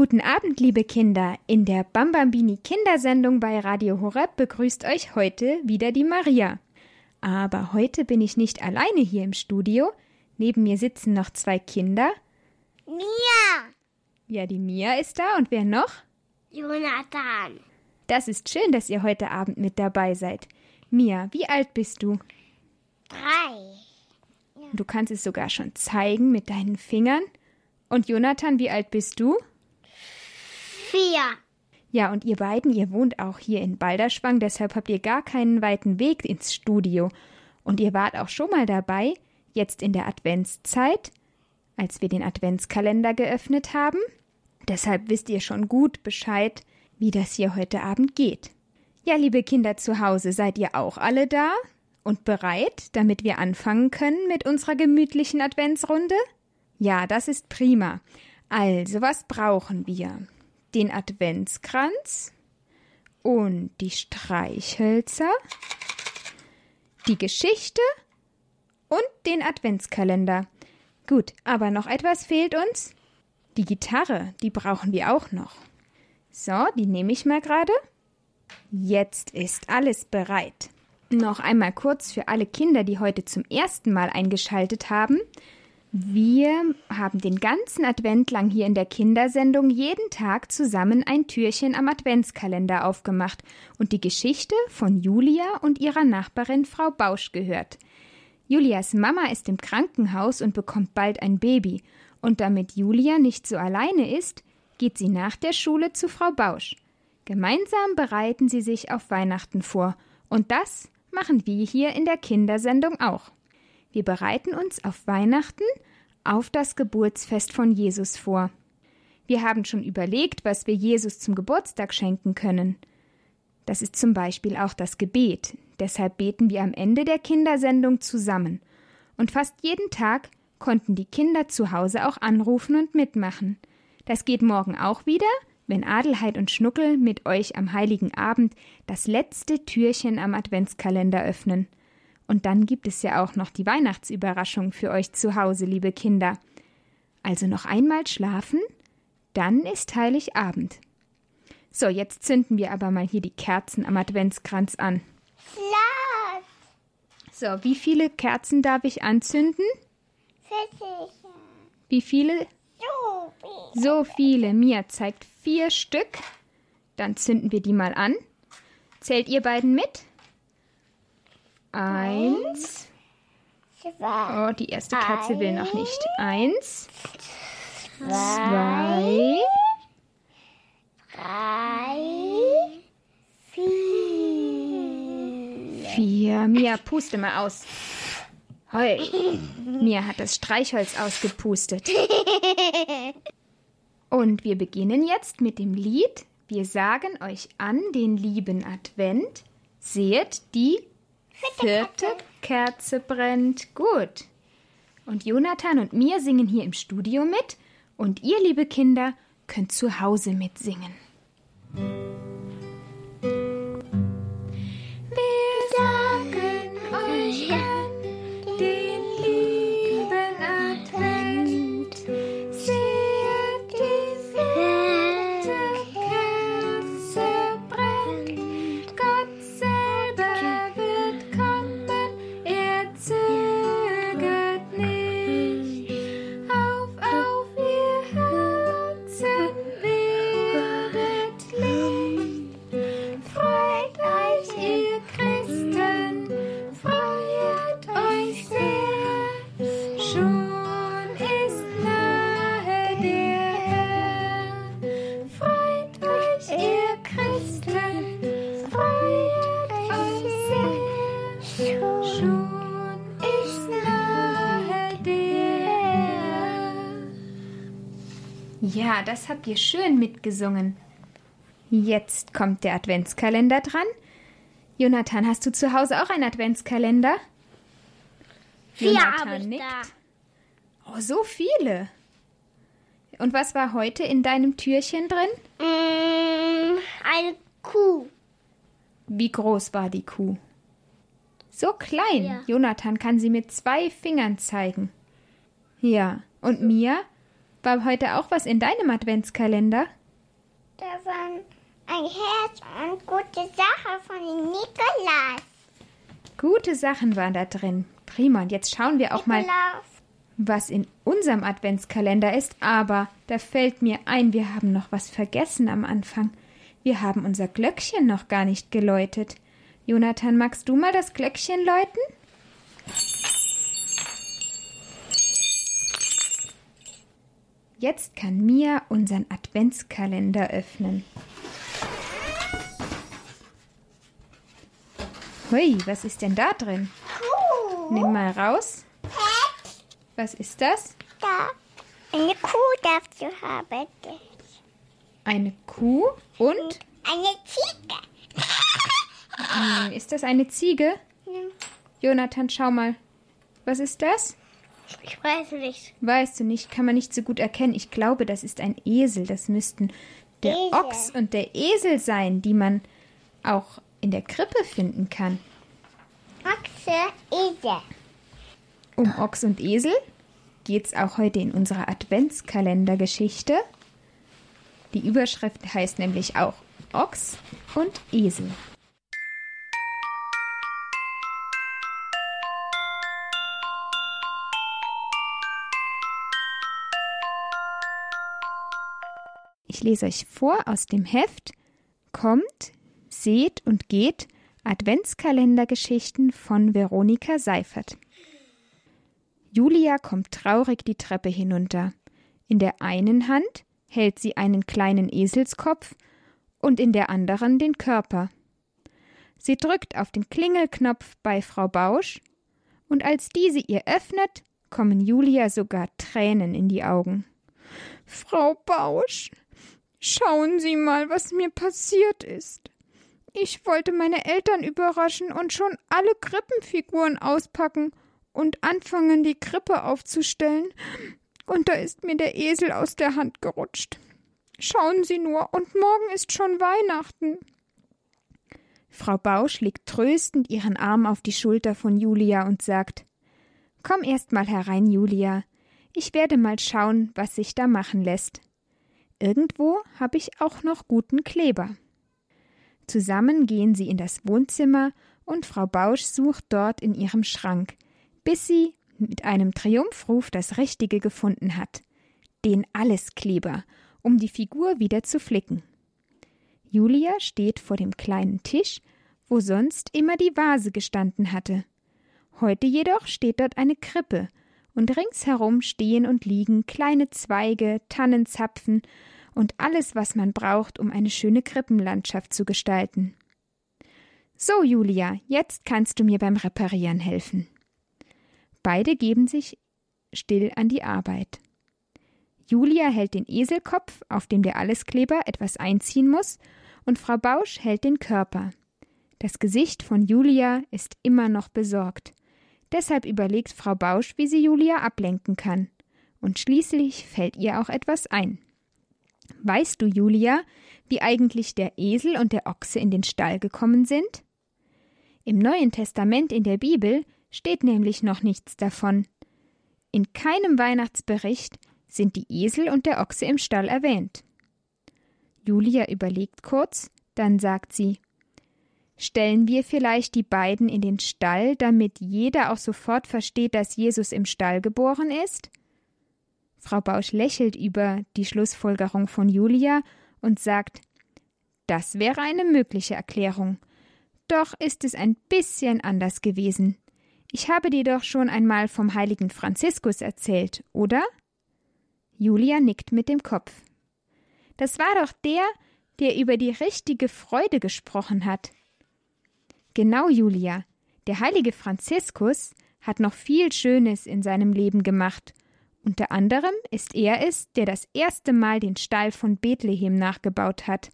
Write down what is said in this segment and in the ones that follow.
Guten Abend, liebe Kinder. In der Bambambini Kindersendung bei Radio Horeb begrüßt euch heute wieder die Maria. Aber heute bin ich nicht alleine hier im Studio. Neben mir sitzen noch zwei Kinder. Mia! Ja, die Mia ist da und wer noch? Jonathan. Das ist schön, dass ihr heute Abend mit dabei seid. Mia, wie alt bist du? Drei. Du kannst es sogar schon zeigen mit deinen Fingern. Und Jonathan, wie alt bist du? Vier. Ja, und ihr beiden, ihr wohnt auch hier in Balderschwang, deshalb habt ihr gar keinen weiten Weg ins Studio. Und ihr wart auch schon mal dabei, jetzt in der Adventszeit, als wir den Adventskalender geöffnet haben. Deshalb wisst ihr schon gut Bescheid, wie das hier heute Abend geht. Ja, liebe Kinder zu Hause, seid ihr auch alle da und bereit, damit wir anfangen können mit unserer gemütlichen Adventsrunde? Ja, das ist prima. Also, was brauchen wir? Den Adventskranz und die Streichhölzer, die Geschichte und den Adventskalender. Gut, aber noch etwas fehlt uns. Die Gitarre, die brauchen wir auch noch. So, die nehme ich mal gerade. Jetzt ist alles bereit. Noch einmal kurz für alle Kinder, die heute zum ersten Mal eingeschaltet haben. Wir haben den ganzen Advent lang hier in der Kindersendung jeden Tag zusammen ein Türchen am Adventskalender aufgemacht und die Geschichte von Julia und ihrer Nachbarin Frau Bausch gehört. Julias Mama ist im Krankenhaus und bekommt bald ein Baby, und damit Julia nicht so alleine ist, geht sie nach der Schule zu Frau Bausch. Gemeinsam bereiten sie sich auf Weihnachten vor, und das machen wir hier in der Kindersendung auch. Wir bereiten uns auf Weihnachten, auf das Geburtsfest von Jesus vor. Wir haben schon überlegt, was wir Jesus zum Geburtstag schenken können. Das ist zum Beispiel auch das Gebet. Deshalb beten wir am Ende der Kindersendung zusammen. Und fast jeden Tag konnten die Kinder zu Hause auch anrufen und mitmachen. Das geht morgen auch wieder, wenn Adelheid und Schnuckel mit euch am heiligen Abend das letzte Türchen am Adventskalender öffnen. Und dann gibt es ja auch noch die Weihnachtsüberraschung für euch zu Hause, liebe Kinder. Also noch einmal schlafen, dann ist Heiligabend. So, jetzt zünden wir aber mal hier die Kerzen am Adventskranz an. Laut. So, wie viele Kerzen darf ich anzünden? Sicher. Wie viele? So. So viele. Mia zeigt vier Stück. Dann zünden wir die mal an. Zählt ihr beiden mit? Eins. Zwei. Oh, die erste Katze will noch nicht. Eins, Zwei. Drei. Vier. vier. Mia, puste mal aus. Heu. Mia hat das Streichholz ausgepustet. Und wir beginnen jetzt mit dem Lied. Wir sagen euch an den lieben Advent. Seht, die vierte Kerze brennt. Gut. Und Jonathan und mir singen hier im Studio mit. Und ihr, liebe Kinder, könnt zu Hause mitsingen. Das habt ihr schön mitgesungen. Jetzt kommt der Adventskalender dran. Jonathan, hast du zu Hause auch einen Adventskalender? Vier habe ich nickt. da. Oh, so viele. Und was war heute in deinem Türchen drin? Mm, eine Kuh. Wie groß war die Kuh? So klein. Ja. Jonathan kann sie mit zwei Fingern zeigen. Ja. Und Mia? War heute auch was in deinem Adventskalender? Da waren ein Herz und gute Sache von Nikolaus. Gute Sachen waren da drin. Prima. Und jetzt schauen wir auch mal, Nikolaus. was in unserem Adventskalender ist. Aber da fällt mir ein, wir haben noch was vergessen am Anfang. Wir haben unser Glöckchen noch gar nicht geläutet. Jonathan, magst du mal das Glöckchen läuten? Jetzt kann Mia unseren Adventskalender öffnen. Hui, was ist denn da drin? Kuh. Nimm mal raus. Pet. Was ist das? Da. Eine Kuh darfst du haben. Eine Kuh und Eine Ziege. hm, ist das eine Ziege? Jonathan, schau mal. Was ist das? Ich weiß nicht. Weißt du nicht, kann man nicht so gut erkennen. Ich glaube, das ist ein Esel. Das müssten der Esel. Ochs und der Esel sein, die man auch in der Krippe finden kann. Ochse, Esel. Um Ochs und Esel geht's auch heute in unserer Adventskalendergeschichte. Die Überschrift heißt nämlich auch Ochs und Esel. Ich lese euch vor aus dem Heft Kommt, seht und geht Adventskalendergeschichten von Veronika Seifert. Julia kommt traurig die Treppe hinunter. In der einen Hand hält sie einen kleinen Eselskopf und in der anderen den Körper. Sie drückt auf den Klingelknopf bei Frau Bausch, und als diese ihr öffnet, kommen Julia sogar Tränen in die Augen. Frau Bausch, schauen Sie mal, was mir passiert ist. Ich wollte meine Eltern überraschen und schon alle Krippenfiguren auspacken und anfangen, die Krippe aufzustellen. Und da ist mir der Esel aus der Hand gerutscht. Schauen Sie nur, und morgen ist schon Weihnachten. Frau Bausch legt tröstend ihren Arm auf die Schulter von Julia und sagt Komm erst mal herein, Julia. Ich werde mal schauen, was sich da machen lässt. Irgendwo habe ich auch noch guten Kleber. Zusammen gehen sie in das Wohnzimmer und Frau Bausch sucht dort in ihrem Schrank, bis sie mit einem Triumphruf das Richtige gefunden hat. Den Alleskleber, um die Figur wieder zu flicken. Julia steht vor dem kleinen Tisch, wo sonst immer die Vase gestanden hatte. Heute jedoch steht dort eine Krippe, und ringsherum stehen und liegen kleine Zweige, Tannenzapfen und alles, was man braucht, um eine schöne Krippenlandschaft zu gestalten. So, Julia, jetzt kannst du mir beim Reparieren helfen. Beide geben sich still an die Arbeit. Julia hält den Eselkopf, auf dem der Alleskleber etwas einziehen muss, und Frau Bausch hält den Körper. Das Gesicht von Julia ist immer noch besorgt. Deshalb überlegt Frau Bausch, wie sie Julia ablenken kann. Und schließlich fällt ihr auch etwas ein. Weißt du, Julia, wie eigentlich der Esel und der Ochse in den Stall gekommen sind? Im Neuen Testament in der Bibel steht nämlich noch nichts davon. In keinem Weihnachtsbericht sind die Esel und der Ochse im Stall erwähnt. Julia überlegt kurz, dann sagt sie Stellen wir vielleicht die beiden in den Stall, damit jeder auch sofort versteht, dass Jesus im Stall geboren ist? Frau Bausch lächelt über die Schlussfolgerung von Julia und sagt Das wäre eine mögliche Erklärung. Doch ist es ein bisschen anders gewesen. Ich habe dir doch schon einmal vom heiligen Franziskus erzählt, oder? Julia nickt mit dem Kopf. Das war doch der, der über die richtige Freude gesprochen hat. Genau, Julia. Der heilige Franziskus hat noch viel Schönes in seinem Leben gemacht. Unter anderem ist er es, der das erste Mal den Stall von Bethlehem nachgebaut hat.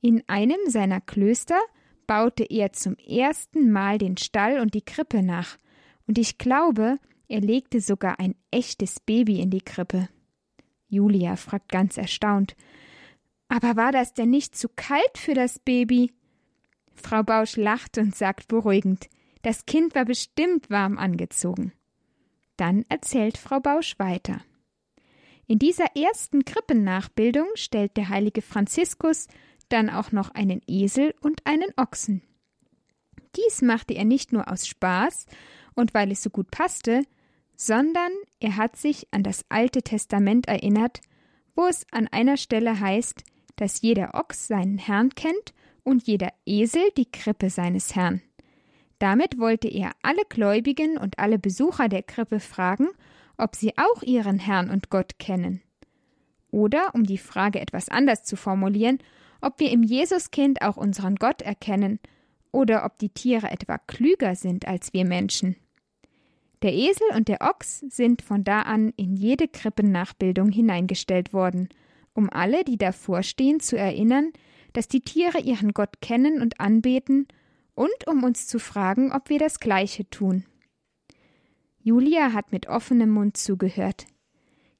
In einem seiner Klöster baute er zum ersten Mal den Stall und die Krippe nach. Und ich glaube, er legte sogar ein echtes Baby in die Krippe. Julia fragt ganz erstaunt. Aber war das denn nicht zu kalt für das Baby? Frau Bausch lacht und sagt beruhigend, das Kind war bestimmt warm angezogen. Dann erzählt Frau Bausch weiter. In dieser ersten Krippennachbildung stellt der heilige Franziskus dann auch noch einen Esel und einen Ochsen. Dies machte er nicht nur aus Spaß und weil es so gut passte, sondern er hat sich an das Alte Testament erinnert, wo es an einer Stelle heißt, dass jeder Ochs seinen Herrn kennt und jeder Esel die Krippe seines Herrn. Damit wollte er alle Gläubigen und alle Besucher der Krippe fragen, ob sie auch ihren Herrn und Gott kennen. Oder, um die Frage etwas anders zu formulieren, ob wir im Jesuskind auch unseren Gott erkennen oder ob die Tiere etwa klüger sind als wir Menschen. Der Esel und der Ochs sind von da an in jede Krippennachbildung hineingestellt worden, um alle, die davor stehen, zu erinnern, dass die Tiere ihren Gott kennen und anbeten und um uns zu fragen, ob wir das Gleiche tun. Julia hat mit offenem Mund zugehört.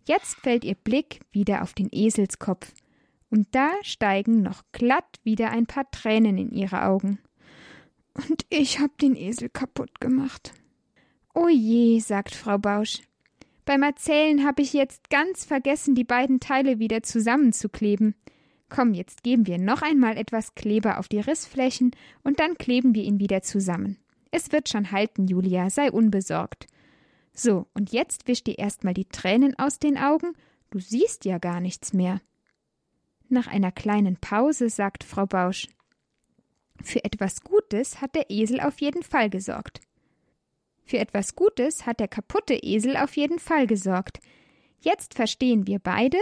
Jetzt fällt ihr Blick wieder auf den Eselskopf, und da steigen noch glatt wieder ein paar Tränen in ihre Augen. Und ich hab den Esel kaputt gemacht. O je, sagt Frau Bausch. Beim Erzählen habe ich jetzt ganz vergessen, die beiden Teile wieder zusammenzukleben. Komm, jetzt geben wir noch einmal etwas Kleber auf die Rissflächen und dann kleben wir ihn wieder zusammen. Es wird schon halten, Julia, sei unbesorgt. So, und jetzt wisch dir erstmal die Tränen aus den Augen, du siehst ja gar nichts mehr. Nach einer kleinen Pause sagt Frau Bausch Für etwas Gutes hat der Esel auf jeden Fall gesorgt. Für etwas Gutes hat der kaputte Esel auf jeden Fall gesorgt. Jetzt verstehen wir beide,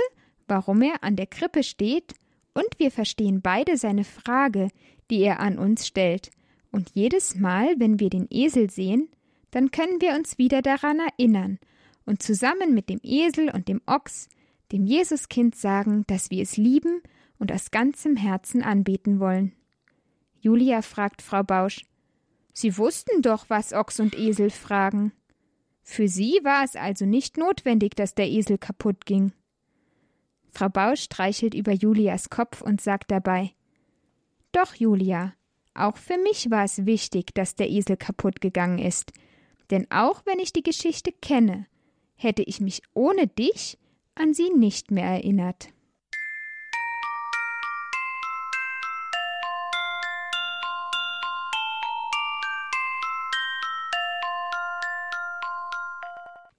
warum er an der Krippe steht, und wir verstehen beide seine Frage, die er an uns stellt. Und jedes Mal, wenn wir den Esel sehen, dann können wir uns wieder daran erinnern und zusammen mit dem Esel und dem Ochs dem Jesuskind sagen, dass wir es lieben und aus ganzem Herzen anbeten wollen. Julia fragt Frau Bausch Sie wussten doch, was Ochs und Esel fragen. Für sie war es also nicht notwendig, dass der Esel kaputt ging. Frau Bausch streichelt über Julias Kopf und sagt dabei Doch, Julia, auch für mich war es wichtig, dass der Esel kaputt gegangen ist, denn auch wenn ich die Geschichte kenne, hätte ich mich ohne dich an sie nicht mehr erinnert.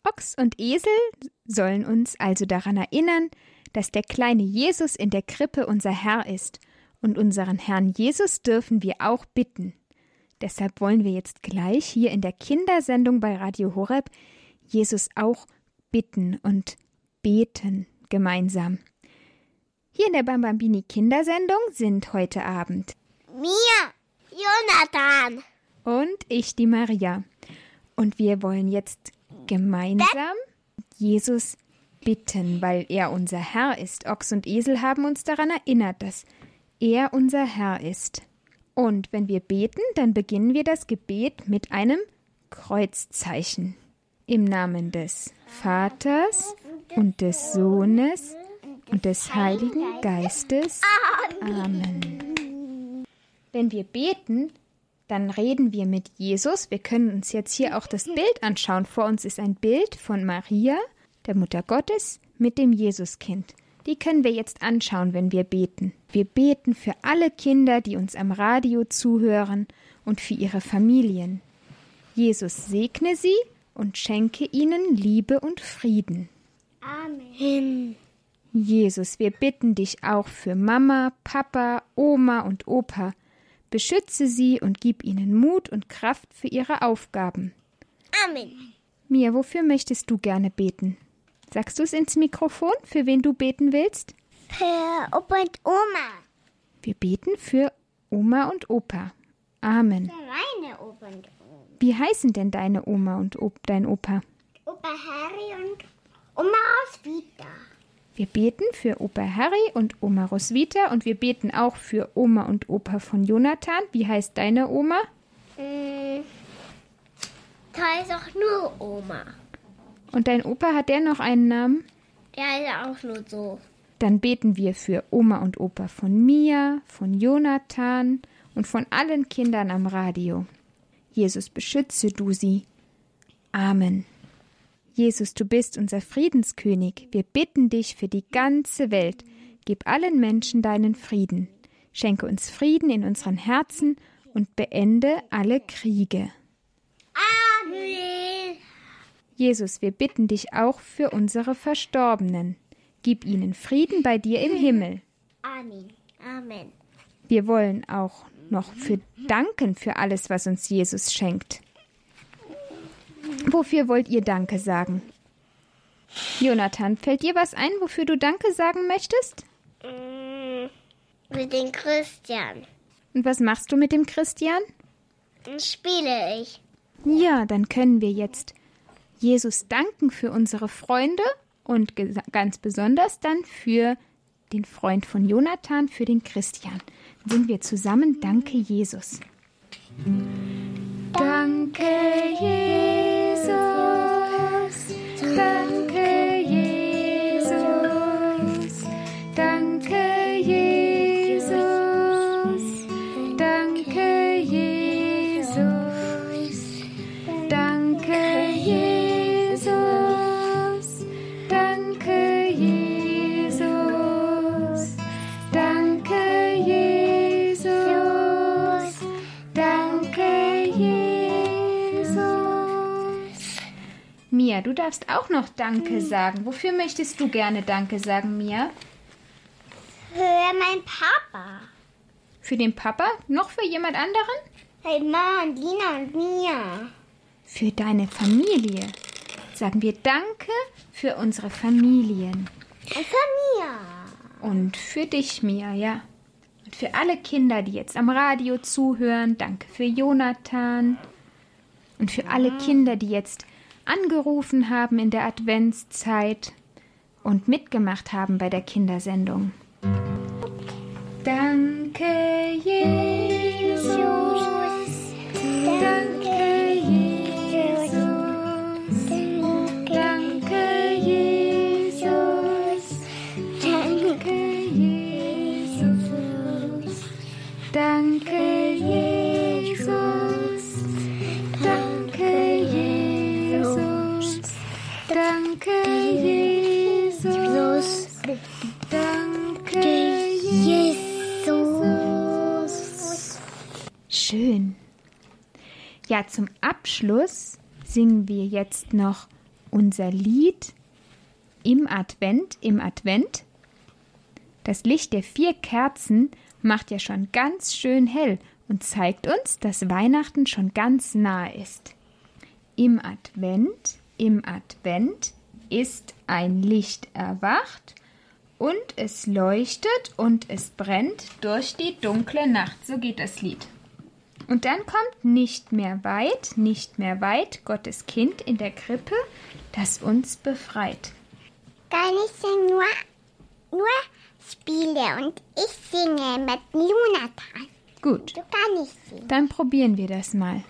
Ochs und Esel sollen uns also daran erinnern, dass der kleine Jesus in der Krippe unser Herr ist, und unseren Herrn Jesus dürfen wir auch bitten. Deshalb wollen wir jetzt gleich hier in der Kindersendung bei Radio Horeb Jesus auch bitten und beten gemeinsam. Hier in der Bambambini Kindersendung sind heute Abend Mia, Jonathan und ich, die Maria. Und wir wollen jetzt gemeinsam Jesus bitten, weil er unser Herr ist. Ochs und Esel haben uns daran erinnert, dass er unser Herr ist. Und wenn wir beten, dann beginnen wir das Gebet mit einem Kreuzzeichen. Im Namen des Vaters und des Sohnes und des Heiligen Geistes. Amen. Wenn wir beten, dann reden wir mit Jesus. Wir können uns jetzt hier auch das Bild anschauen. Vor uns ist ein Bild von Maria, der Mutter Gottes, mit dem Jesuskind. Die können wir jetzt anschauen, wenn wir beten. Wir beten für alle Kinder, die uns am Radio zuhören und für ihre Familien. Jesus segne sie und schenke ihnen Liebe und Frieden. Amen. Jesus, wir bitten dich auch für Mama, Papa, Oma und Opa, Beschütze sie und gib ihnen Mut und Kraft für ihre Aufgaben. Amen. Mia, wofür möchtest du gerne beten? Sagst du es ins Mikrofon, für wen du beten willst? Für Opa und Oma. Wir beten für Oma und Opa. Amen. Für meine Opa und Oma. Wie heißen denn deine Oma und Op dein Opa? Opa Harry und Oma Roswitha. Wir beten für Opa Harry und Oma Roswitha und wir beten auch für Oma und Opa von Jonathan. Wie heißt deine Oma? Mm, Da ist auch nur Oma. Und dein Opa hat der noch einen Namen? Der ist auch nur so. Dann beten wir für Oma und Opa von Mia, von Jonathan und von allen Kindern am Radio. Jesus, beschütze du sie. Amen. Jesus, du bist unser Friedenskönig. Wir bitten dich für die ganze Welt. Gib allen Menschen deinen Frieden. Schenke uns Frieden in unseren Herzen und beende alle Kriege. Amen. Jesus, wir bitten dich auch für unsere Verstorbenen. Gib ihnen Frieden bei dir im Himmel. Amen. Amen. Wir wollen auch noch für danken für alles, was uns Jesus schenkt. Wofür wollt ihr Danke sagen? Jonathan, fällt dir was ein, wofür du Danke sagen möchtest? Mm, Mit den Christian Und was machst du mit dem Christian? spiele ich. Ja, dann können wir jetzt Jesus danken für unsere Freunde und ganz besonders dann für den Freund von Jonathan, für den Christian. Singen wir zusammen Danke Jesus. Danke Jesus, danke Mia, du darfst auch noch Danke sagen. Wofür möchtest du gerne Danke sagen, Mia? Für mein Papa. Für den Papa? Noch für jemand anderen? Für Mama und Lina und mir. Für deine Familie. Sagen wir Danke für unsere Familien. Und für mir. Und für dich, Mia, ja. Und für alle Kinder, die jetzt am Radio zuhören. Danke für Jonathan. Und für alle Kinder, die jetzt angerufen haben in der Adventszeit und mitgemacht haben bei der Kindersendung. Danke, jetzt noch unser Lied im Advent, im Advent. Das Licht der vier Kerzen macht ja schon ganz schön hell und zeigt uns, dass Weihnachten schon ganz nahe ist. Im Advent, im Advent ist ein Licht erwacht und es leuchtet und es brennt durch die dunkle Nacht. So geht das Lied. Und dann kommt nicht mehr weit, nicht mehr weit Gottes Kind in der Krippe, das uns befreit. Kann ich denn nur, nur spiele und ich singe mit Lunatan. Gut, Du kannst singen. dann probieren wir das mal.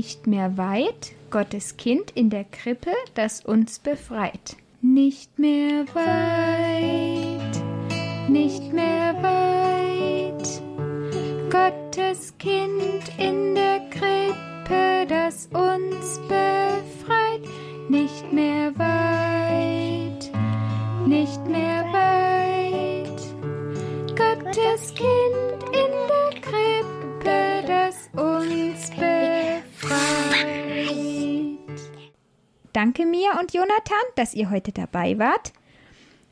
Nicht mehr weit, Gottes Kind in der Krippe, das uns befreit. Nicht mehr weit, nicht mehr weit, Gottes Kind in der und Jonathan, dass ihr heute dabei wart.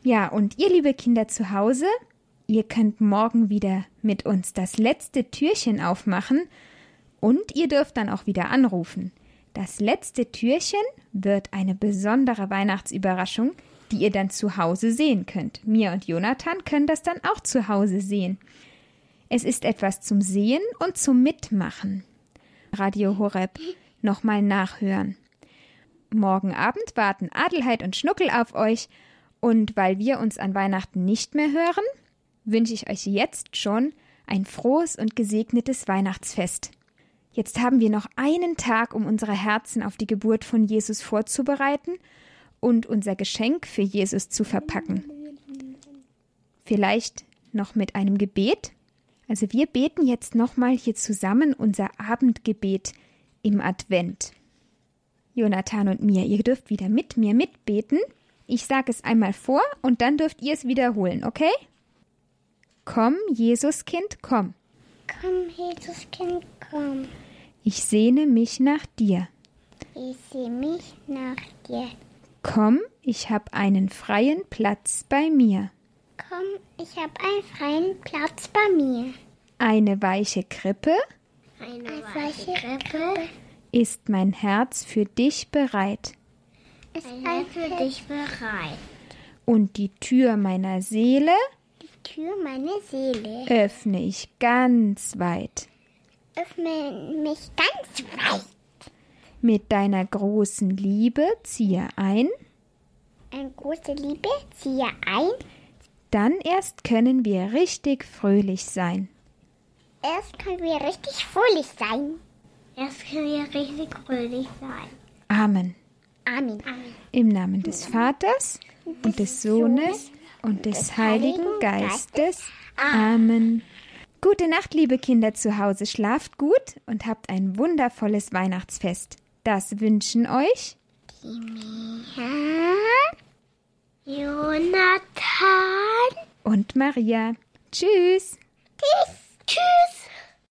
Ja, und ihr liebe Kinder zu Hause, ihr könnt morgen wieder mit uns das letzte Türchen aufmachen und ihr dürft dann auch wieder anrufen. Das letzte Türchen wird eine besondere Weihnachtsüberraschung, die ihr dann zu Hause sehen könnt. Mia und Jonathan können das dann auch zu Hause sehen. Es ist etwas zum Sehen und zum Mitmachen. Radio Horeb nochmal nachhören. Morgen Abend warten Adelheid und Schnuckel auf euch Und weil wir uns an Weihnachten nicht mehr hören, wünsche ich euch jetzt schon ein frohes und gesegnetes Weihnachtsfest. Jetzt haben wir noch einen Tag, um unsere Herzen auf die Geburt von Jesus vorzubereiten und unser Geschenk für Jesus zu verpacken. Vielleicht noch mit einem Gebet. Also wir beten jetzt nochmal hier zusammen unser Abendgebet im Advent. Jonathan und mir, ihr dürft wieder mit mir mitbeten. Ich sage es einmal vor und dann dürft ihr es wiederholen, okay? Komm, Jesuskind, komm. Komm, Jesuskind, komm. Ich sehne mich nach dir. Ich sehe mich nach dir. Komm, ich hab einen freien Platz bei mir. Komm, ich habe einen freien Platz bei mir. Eine weiche Krippe Eine weiche Krippe ist mein Herz für dich bereit. ist ein für dich bereit. Und die Tür meiner Seele Die Tür meiner Seele. öffne ich ganz weit. Öffne mich ganz weit. Mit deiner großen Liebe ziehe ein, Eine große Liebe ziehe ein. dann erst können wir richtig fröhlich sein. Erst können wir richtig fröhlich sein. Erst können wir richtig fröhlich sein. Amen. Amen. Im Namen des Vaters und des Sohnes und des Heiligen Geistes. Amen. Gute Nacht, liebe Kinder zu Hause. Schlaft gut und habt ein wundervolles Weihnachtsfest. Das wünschen euch Ja. Jonathan. und Maria. Tschüss. Tschüss. Tschüss.